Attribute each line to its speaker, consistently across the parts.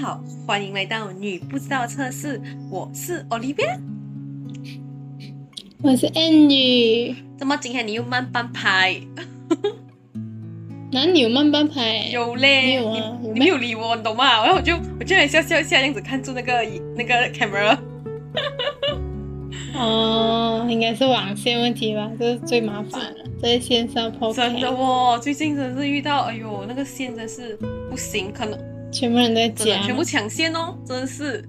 Speaker 1: 好，欢迎来到女不知道测试，我是 Olivia。
Speaker 2: 我是 Annie。
Speaker 1: 怎么今天你又慢半拍？
Speaker 2: 哪里有慢半拍？
Speaker 1: 有嘞，
Speaker 2: 有啊，
Speaker 1: 你没有理我，你懂吗？然后我就我就笑笑笑，这样子看住那个那个 camera。
Speaker 2: 哦，应该是网线问题吧，这是最麻烦了，在线上播。
Speaker 1: 真的哦，最近真是遇到，哎呦，那个线真是不行，可能
Speaker 2: 全部人在讲，
Speaker 1: 全部抢先哦，真是。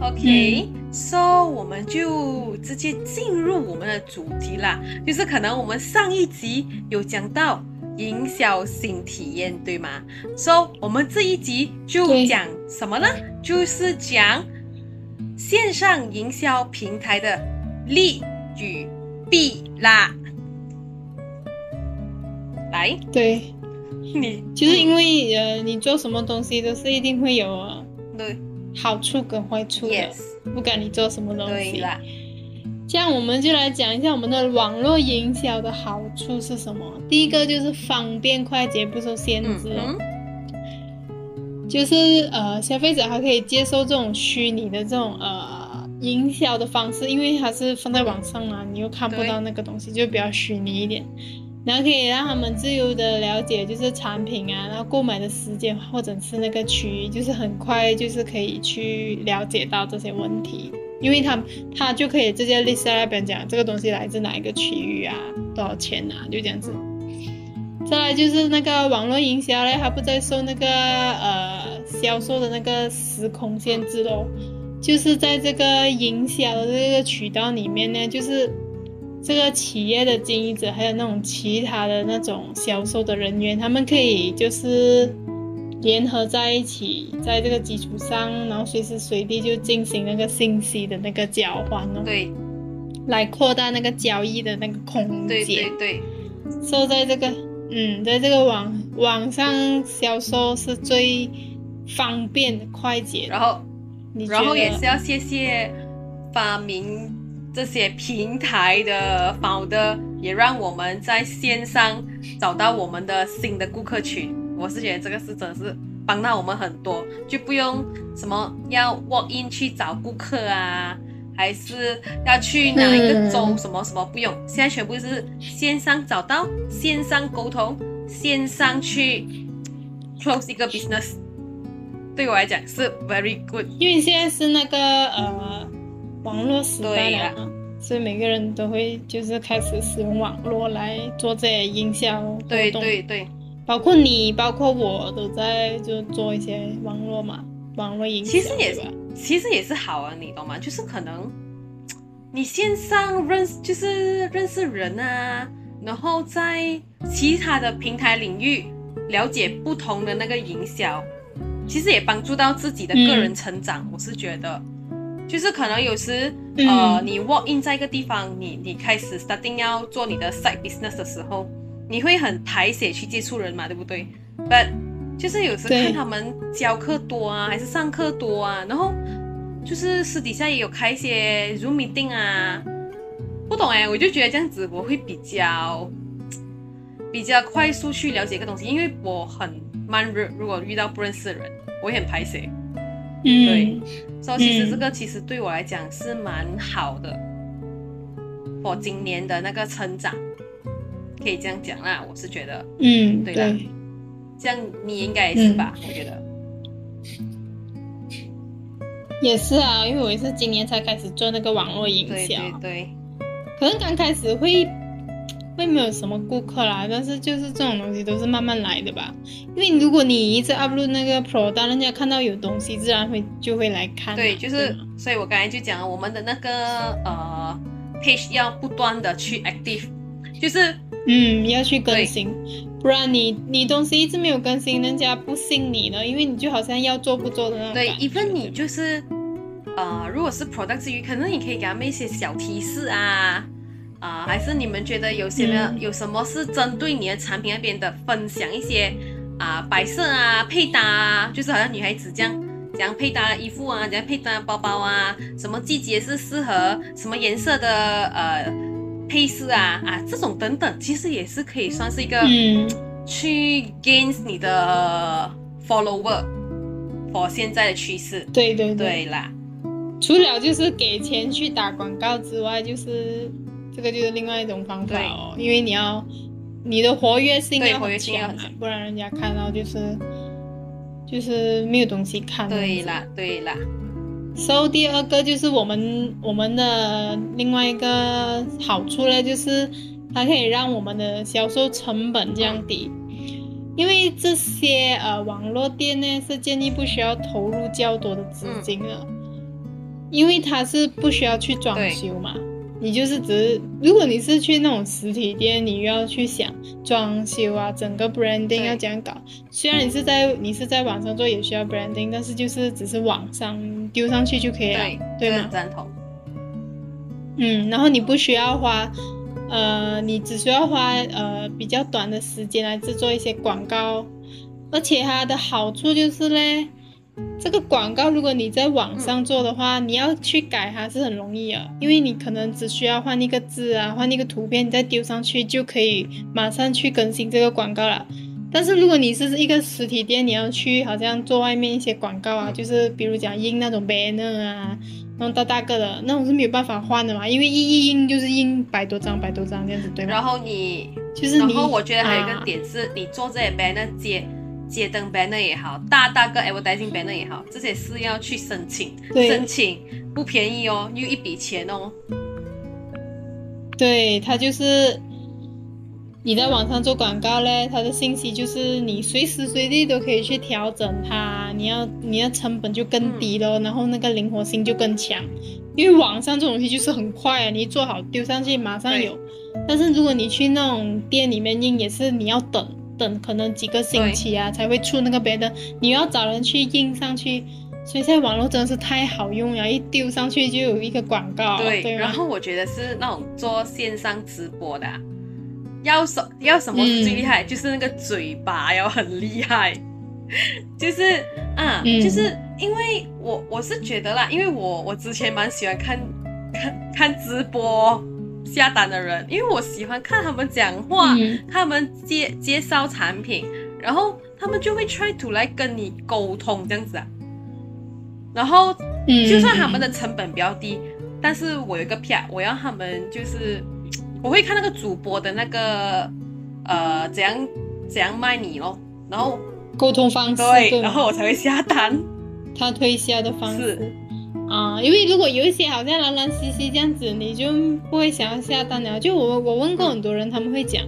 Speaker 1: OK，So 我们就直接进入我们的主题啦，就是可能我们上一集有讲到营销新体验，对吗？So 我们这一集就讲什么呢？就是讲线上营销平台的利与弊啦。来，
Speaker 2: 对，
Speaker 1: 你
Speaker 2: 其实因为呃，你做什么东西都是一定会有啊。
Speaker 1: 对。
Speaker 2: 好处跟坏处的，不管你做什么东西。
Speaker 1: 啦。
Speaker 2: 这样我们就来讲一下我们的网络营销的好处是什么。第一个就是方便快捷，不受限制。就是呃，消费者还可以接受这种虚拟的这种呃营销的方式，因为它是放在网上嘛，你又看不到那个东西，就比较虚拟一点。然后可以让他们自由的了解，就是产品啊，然后购买的时间或者是那个区域，就是很快，就是可以去了解到这些问题，因为他他就可以直接 list 在那边讲这个东西来自哪一个区域啊，多少钱啊，就这样子。再来就是那个网络营销嘞，它不再受那个呃销售的那个时空限制喽，就是在这个营销的这个渠道里面呢，就是。这个企业的经营者，还有那种其他的那种销售的人员，他们可以就是联合在一起，在这个基础上，然后随时随地就进行那个信息的那个交换哦。
Speaker 1: 对，
Speaker 2: 来扩大那个交易的那个空间。
Speaker 1: 对对对。
Speaker 2: 说在这个，嗯，在这个网网上销售是最方便的、快捷。
Speaker 1: 然后，然后也是要谢谢发明。这些平台的好的，也让我们在线上找到我们的新的顾客群。我是觉得这个是真的是帮到我们很多，就不用什么要 walk in 去找顾客啊，还是要去哪一个州什么什么不用，现在全部是线上找到，线上沟通，线上去 close 一个 business。对我来讲是 very good，
Speaker 2: 因为现在是那个呃。网络时代了，所以每个人都会就是开始使用网络来做这些营销活动。
Speaker 1: 对对对，
Speaker 2: 包括你，包括我都在就做一些网络嘛，网络营销。
Speaker 1: 其实也是，其实也是好啊，你懂吗？就是可能你线上认识，就是认识人啊，然后在其他的平台领域了解不同的那个营销，其实也帮助到自己的个人成长。我是觉得。就是可能有时，呃，你 walk in 在一个地方，你你开始 starting 要做你的 side business 的时候，你会很排血去接触人嘛，对不对？But 就是有时看他们教课多啊，还是上课多啊，然后就是私底下也有开一些 Zoom meeting 啊，不懂哎，我就觉得这样子我会比较比较快速去了解一个东西，因为我很慢热，如果遇到不认识的人，我也很排血。对，所以其实这个其实对我来讲是蛮好的，我今年的那个成长，可以这样讲啦，我是觉得，
Speaker 2: 嗯，
Speaker 1: 对的，这样你应该也是吧？我觉得，
Speaker 2: 也是啊，因为我也是今年才开始做那个网络营销，
Speaker 1: 对对，
Speaker 2: 可能刚开始会。会没有什么顾客啦，但是就是这种东西都是慢慢来的吧。因为如果你一直 upload 那个 pro，当人家看到有东西，自然会就会来看。
Speaker 1: 对，就是，所以我刚才就讲了，我们的那个呃 page 要不断的去 active，就是
Speaker 2: 嗯要去更新，不然你你东西一直没有更新，人家不信你的，因为你就好像要做不做的那种。
Speaker 1: 对，even 你就是呃，如果是 product 之余，可能你可以给他们一些小提示啊。啊，还是你们觉得有些呢？有什么是针对你的产品那边的分享一些啊摆设啊配搭啊，就是好像女孩子这样怎样配搭衣服啊，怎样配搭包包啊，什么季节是适合什么颜色的呃配饰啊啊这种等等，其实也是可以算是一个去 gain 你的 follower 和现在的趋势。
Speaker 2: 对对
Speaker 1: 对啦，
Speaker 2: 除了就是给钱去打广告之外，就是这个就是另外一种方法哦，因为你要你的活跃性要很强，不然人家看到就是就是没有东西看。
Speaker 1: 对啦，对啦。
Speaker 2: So 第二个就是我们我们的另外一个好处呢，就是它可以让我们的销售成本降低。因为这些呃网络店呢是建议不需要投入较多的资金的，因为它是不需要去装修嘛，你就是只是如果你是去那种实体店，你又要去想装修啊，整个 branding 要怎样搞。虽然你是在你是在网上做也需要 branding，但是就是只是网上丢上去就可以了，对吗？
Speaker 1: 赞同。
Speaker 2: 嗯，然后你不需要花。呃，你只需要花呃比较短的时间来制作一些广告，而且它的好处就是嘞，这个广告如果你在网上做的话，你要去改它是很容易的，因为你可能只需要换一个字啊，换一个图片，你再丢上去就可以马上去更新这个广告了。但是如果你是一个实体店，你要去好像做外面一些广告啊，就是比如讲印那种 banner 啊。那种大大个的那种是没有办法换的嘛，因为一一印就是印百多张百多张这样子，对吗？
Speaker 1: 然后你
Speaker 2: 就是，
Speaker 1: 然后我觉得还有一个点是，你做这些 banner 街街灯 banner 也好，大大个 advertising banner 也好，这些是要去申请，申请不便宜哦，又一笔钱哦。
Speaker 2: 对，它就是。你在网上做广告嘞，它的信息就是你随时随地都可以去调整它，你要你要成本就更低咯，然后那个灵活性就更强，因为网上这种东西就是很快啊，你做好丢上去马上有，但是如果你去那种店里面印，也是你要等等可能几个星期啊才会出那个别的，你要找人去印上去，所以现在网络真的是太好用了，一丢上去就有一个广告。对，
Speaker 1: 然后我觉得是那种做线上直播的。要什要什么是最厉害？就是那个嘴巴要很厉害，就是啊，就是因为我我是觉得啦，因为我我之前蛮喜欢看看看直播下单的人，因为我喜欢看他们讲话，他们介介绍产品，然后他们就会 try to 来跟你沟通这样子啊，然后就算他们的成本比较低，但是我有一个票，我要他们就是。我会看那个主播的那个，呃，怎样怎样卖你咯，然后
Speaker 2: 沟通方式，
Speaker 1: 对，然后我才会下单。
Speaker 2: 他推销的方式啊，因为如果有一些好像懒懒兮兮这样子，你就不会想要下单了。就我我问过很多人，他们会讲，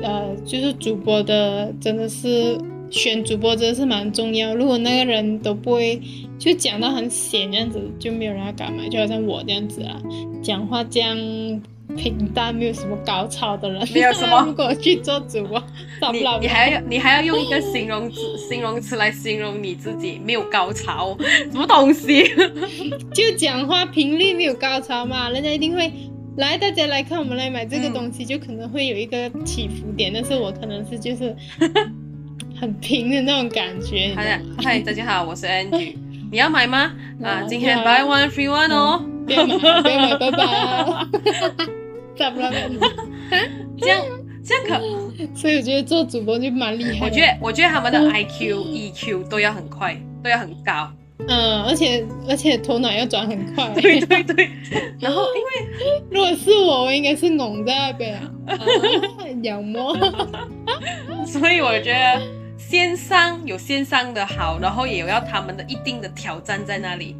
Speaker 2: 呃，就是主播的真的是选主播真的是蛮重要。如果那个人都不会，就讲到很显这样子，就没有人要敢买。就好像我这样子啊，讲话这样。平淡没有什么高潮的人，
Speaker 1: 没有什么。
Speaker 2: 如果去做主播，
Speaker 1: 你你还要你还要用一个形容词形容词来形容你自己没有高潮，什么东西？
Speaker 2: 就讲话频率没有高潮嘛，人家一定会来，大家来看我们来买这个东西，就可能会有一个起伏点。但是我可能是就是 很平的那种感觉。
Speaker 1: 好的，嗨，大家好，我是 Angie，你要买吗？啊，今天 buy one free one 哦，
Speaker 2: 不要买，不要买，拜拜。
Speaker 1: 这样这样可，
Speaker 2: 所以我觉得做主播就蛮厉害。
Speaker 1: 我觉得我觉得他们的 I Q E Q 都要很快，都要很高。
Speaker 2: 嗯，而且而且头脑要转很快。
Speaker 1: 对 对对。然后因为
Speaker 2: 如果是我，我应该是懵在那边啊，仰摸。
Speaker 1: 所以我觉得线上有线上的好，然后也有要他们的一定的挑战在那里。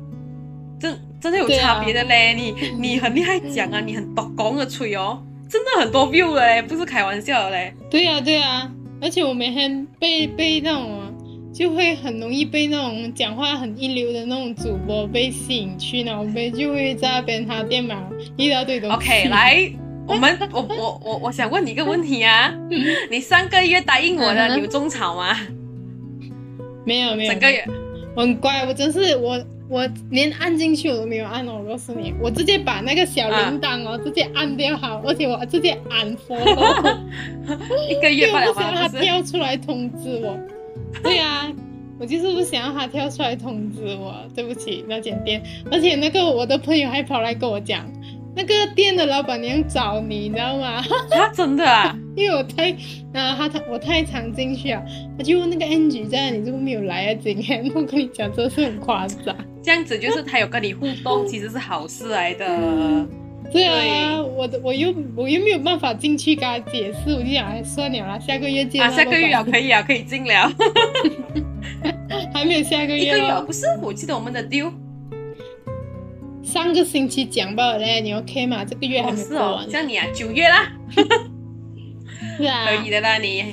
Speaker 1: 真真的有差别的嘞，你你很厉害讲啊，你很懂讲的吹哦，真的很多 view 嘞，不是开玩笑的嘞。
Speaker 2: 对呀对呀，而且我每天被被那种，就会很容易被那种讲话很一流的那种主播被吸引去，然后被就会在那边他店买一大堆东西。
Speaker 1: OK，来，我们我我我我想问你一个问题啊，你上个月答应我的，你有种草吗？
Speaker 2: 没有没有，
Speaker 1: 整个月
Speaker 2: 我很乖，我真是我。我连按进去我都没有按哦，我告诉你，我直接把那个小铃铛哦，直接按掉好，而且我直接按佛了，
Speaker 1: 一个月不了
Speaker 2: 想让它跳出来通知我。对啊，我就是不想让它跳出来通知我。对不起，那间店，而且那个我的朋友还跑来跟我讲，那个店的老板娘找你，你知道吗？
Speaker 1: 啊，真的啊？
Speaker 2: 因为我太啊，他他我太常进去啊，他就问那个 Angie 在你怎么没有来啊？今天 我跟你讲，真的是很夸张。
Speaker 1: 这样子就是他有跟你互动，其实是好事来的。
Speaker 2: 对啊，我的我又我又没有办法进去跟他解释，我就想哎算了啦，下个月见
Speaker 1: 啊，下个月啊可以啊，可以进了。
Speaker 2: 还没有下个月，
Speaker 1: 一个月不是？我记得我们的 deal
Speaker 2: 上个星期讲罢了嘞，你 OK 吗？这个月还没过完，
Speaker 1: 像你啊，九月啦，
Speaker 2: 是啊，
Speaker 1: 可以的啦你。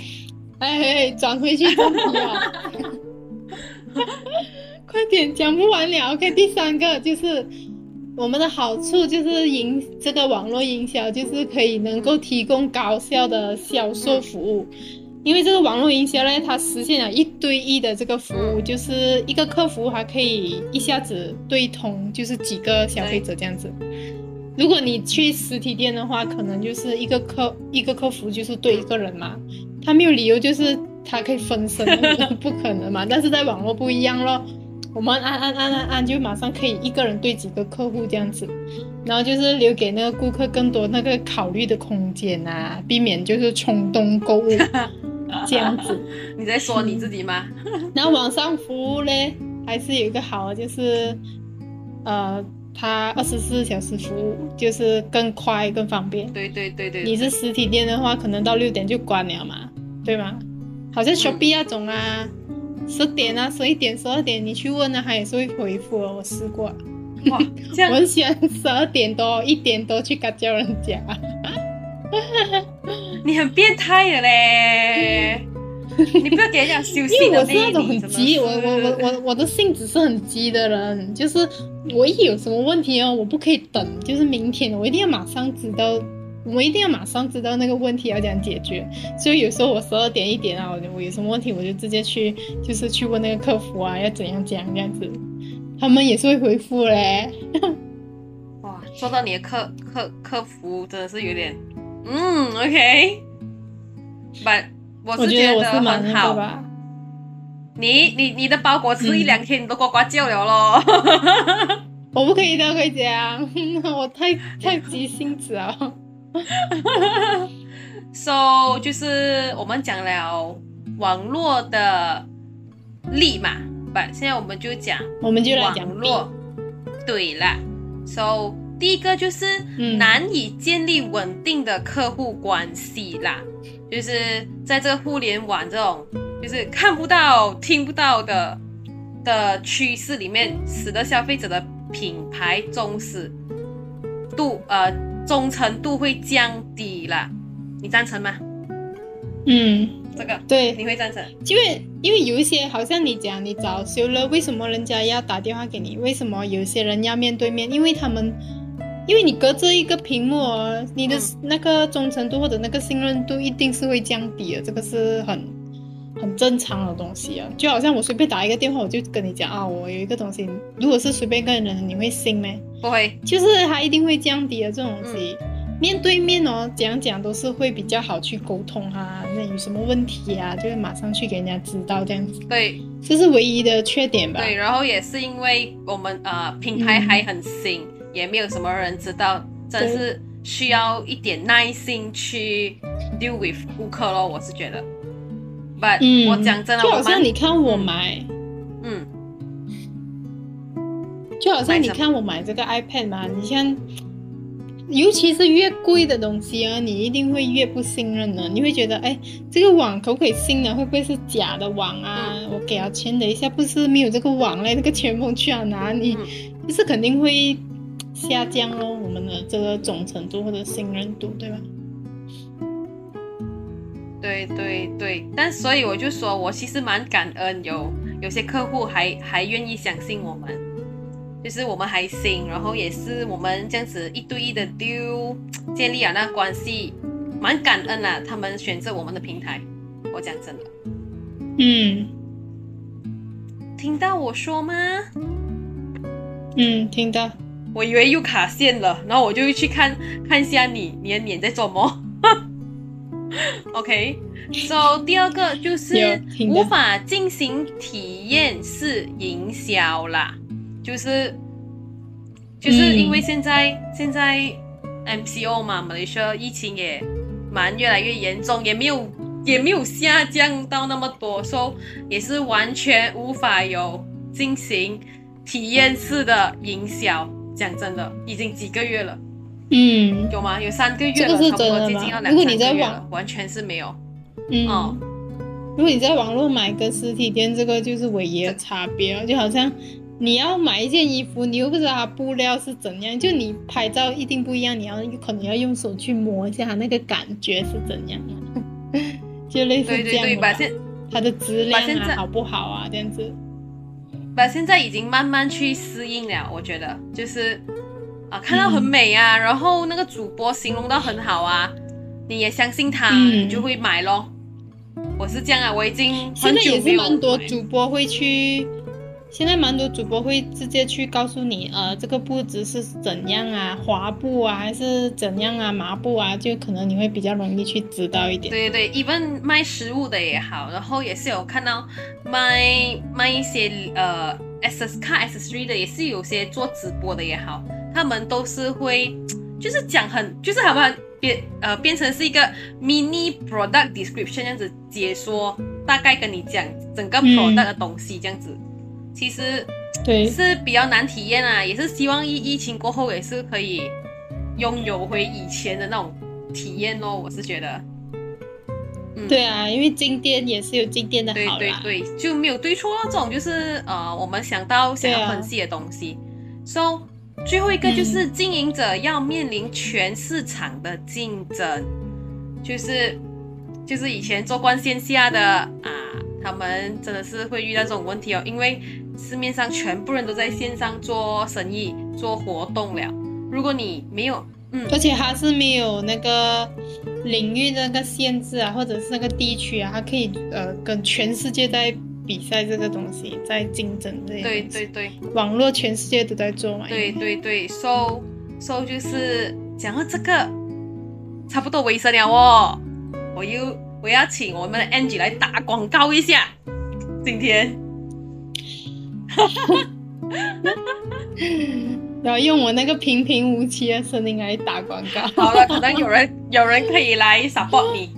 Speaker 2: 哎，转回去正题啊，快点讲不完了。OK，第三个就是我们的好处就是营这个网络营销，就是可以能够提供高效的销售服务。因为这个网络营销呢，它实现了一对一的这个服务，就是一个客服还可以一下子对通，就是几个消费者这样子。如果你去实体店的话，可能就是一个客一个客服就是对一个人嘛，他没有理由就是他可以分身，不可能嘛。但是在网络不一样咯，我们按按按按按就马上可以一个人对几个客户这样子，然后就是留给那个顾客更多那个考虑的空间啊，避免就是冲动购物。这样子，
Speaker 1: 你在说你自己吗？
Speaker 2: 然后网上服务呢，还是有一个好，就是呃，它二十四小时服务，就是更快更方便。
Speaker 1: 对对对对。
Speaker 2: 你是实体店的话，可能到六点就关了嘛，对吗？好像 Shopee 那种啊，十点啊，十一点、十二点你去问呢，他也是会回复的。我试过。哇，这样。我很喜欢十二点多、一点多去干叫人家。
Speaker 1: 你很变态的嘞！你不要给人家休息。
Speaker 2: 因为我是那种很急，我我我我我的性子是很急的人，就是我一有什么问题哦，我不可以等，就是明天我一定要马上知道，我一定要马上知道那个问题要怎样解决。所以有时候我十二点一点啊，我有什么问题我就直接去，就是去问那个客服啊，要怎样讲这样子，他们也是会回复嘞。
Speaker 1: 哇，说到你的客客客服真的是有点。嗯，OK，But 我是觉得很好。你你你的包裹吃一两天，你都呱呱叫了咯。
Speaker 2: 我不可以的，可以讲，我太太急性子了。
Speaker 1: So 就是我们讲了网络的利嘛，不，现在我们就讲，
Speaker 2: 我们就来讲
Speaker 1: 网络。对了，So。第一个就是难以建立稳定的客户关系啦，就是在这个互联网这种就是看不到、听不到的的趋势里面，使得消费者的品牌忠实度呃忠诚度会降低啦。你赞成吗？
Speaker 2: 嗯，
Speaker 1: 这个
Speaker 2: 对，
Speaker 1: 你会赞成？
Speaker 2: 因为因为有一些好像你讲你早修了，为什么人家要打电话给你？为什么有些人要面对面？因为他们。因为你隔着一个屏幕，你的那个忠诚度或者那个信任度一定是会降低的，这个是很很正常的东西啊。就好像我随便打一个电话，我就跟你讲啊，我有一个东西，如果是随便跟人，你会信吗？
Speaker 1: 不会，
Speaker 2: 就是它一定会降低的这种东西。面对面哦，讲讲都是会比较好去沟通啊，那有什么问题啊，就会马上去给人家知道这样子。
Speaker 1: 对，
Speaker 2: 这是唯一的缺点吧？
Speaker 1: 对，然后也是因为我们呃品牌还很新。也没有什么人知道，真是需要一点耐心去 deal with 顾客咯。我是觉得，But 我讲真的，
Speaker 2: 就好像你看我买，
Speaker 1: 嗯，
Speaker 2: 就好像你看我买这个 iPad 嘛，你像，尤其是越贵的东西啊，你一定会越不信任的。你会觉得，哎，这个网可不可以信呢？会不会是假的网啊？我给了钱，等一下不是没有这个网嘞，那个钱包去了哪里？就是肯定会。下降喽，我们的这个忠诚度或者信任度，对吧？
Speaker 1: 对对对，但所以我就说，我其实蛮感恩，有有些客户还还愿意相信我们，就是我们还行，然后也是我们这样子一对一的丢建立了那关系，蛮感恩啊，他们选择我们的平台，我讲真的，
Speaker 2: 嗯，
Speaker 1: 听到我说吗？
Speaker 2: 嗯，听到。
Speaker 1: 我以为又卡线了，然后我就去看看一下你你的脸在做么。OK，So 第二个就是无法进行体验式营销啦，就是就是因为现在现在 MCO 嘛，马来西亚疫情也蛮越来越严重，也没有也没有下降到那么多，所以也是完全无法有进行体验式的营销。讲真的，已经几个月了，
Speaker 2: 嗯，
Speaker 1: 有吗？有三个月
Speaker 2: 这
Speaker 1: 了，
Speaker 2: 个是真的
Speaker 1: 要
Speaker 2: 吗如果
Speaker 1: 两三个月
Speaker 2: 你在网
Speaker 1: 了，完全是没有。
Speaker 2: 嗯，
Speaker 1: 哦
Speaker 2: 如果你在网络买跟实体店，这个就是唯一的差别了。就好像你要买一件衣服，你又不知道它布料是怎样，就你拍照一定不一样，你要可能要用手去摸一下它那个感觉是怎样的，就类似
Speaker 1: 对对对，
Speaker 2: 这样的吧
Speaker 1: 把现
Speaker 2: 它的质量啊好不好啊这样子。
Speaker 1: 把现在已经慢慢去适应了，我觉得就是啊，看到很美啊，然后那个主播形容到很好啊，你也相信他，
Speaker 2: 嗯
Speaker 1: 你就会买咯。我是这样啊，我已经
Speaker 2: 现在也
Speaker 1: 很久没有
Speaker 2: 是蛮多主播会去，现在蛮多主播会直接去告诉你，呃，这个布置是怎样啊，滑布啊，还是怎样啊，麻布啊，就可能你会比较容易去知道一点。
Speaker 1: 对对对，even 卖食物的也好，然后也是有看到卖卖一些呃 ss car ss 3的，也是有些做直播的也好，他们都是会就是讲很就是好不好变呃变成是一个 mini product description 这样子解说，大概跟你讲整个
Speaker 2: 嗯
Speaker 1: product 的东西这样子，其实
Speaker 2: 对，
Speaker 1: 是比较难体验啊，也是希望疫疫情过后也是可以拥有回以前的那种体验咯，我是觉得。嗯
Speaker 2: 对啊，因为进店也是有进店的
Speaker 1: 对
Speaker 2: 好啦。
Speaker 1: 对对，就没有对错咯，这种就是呃，我们想到想要分析的东西。So 最后一个就是经营者要面临全市场的竞争，就是就是以前做惯线下的啊，他们真的是会遇到这种问题哦，因为市面上全部人都在线上做生意、做活动了。如果你没有，嗯，
Speaker 2: 而且它是没有那个领域的那个限制啊，或者是那个地区啊，它可以呃跟全世界在比赛这个东西，在竞争这些
Speaker 1: 对对对。
Speaker 2: 网络全世界都在做嘛。
Speaker 1: 对对对，so so 就是讲到这个，差不多尾声了哦。我又我要请我们的 Angie 来打广告一下，今天
Speaker 2: 然后用我那个平平无奇的声音来打广告。
Speaker 1: 好了，可能有人有人可以来 support 你。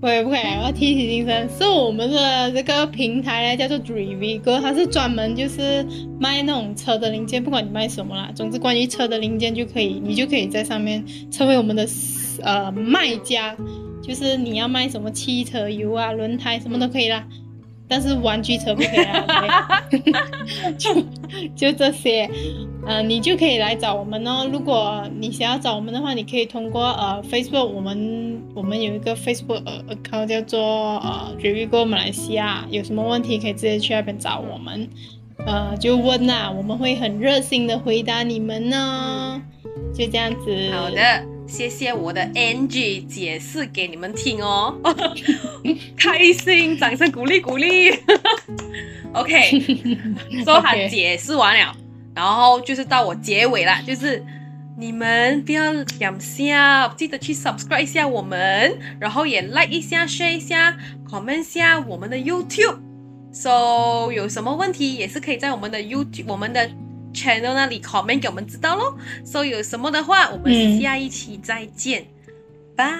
Speaker 2: 不 会不会，我要提起精神，是我们的这个平台呢，叫做 Drivigo，它是专门就是卖那种车的零件，不管你卖什么啦，总之关于车的零件就可以，你就可以在上面成为我们的呃卖家，就是你要卖什么汽车油啊、轮胎什么都可以啦。但是玩具车不可以啦，对就就这些，呃，你就可以来找我们哦。如果你想要找我们的话，你可以通过呃 Facebook，我们我们有一个 Facebook 呃 account 叫做呃 Revigo 马来西亚，有什么问题可以直接去那边找我们，呃，就问呐、我们会很热心的回答你们呢。就这样子。
Speaker 1: 好的，谢谢我的 Angie 解释给你们听哦，开心，掌声鼓励鼓励。OK，说他
Speaker 2: OK
Speaker 1: 解释完了，然后就是到我结尾了，就是你们不要两下，记得去 subscribe 一下我们，然后也 like 一下，share 一下，comment 一下我们的 YouTube。So 有什么问题也是可以在我们的 YouTube 我们的 channel 那里 comment 给我们知道咯。So 有什么的话，我们
Speaker 2: 嗯
Speaker 1: 下一期再见，拜。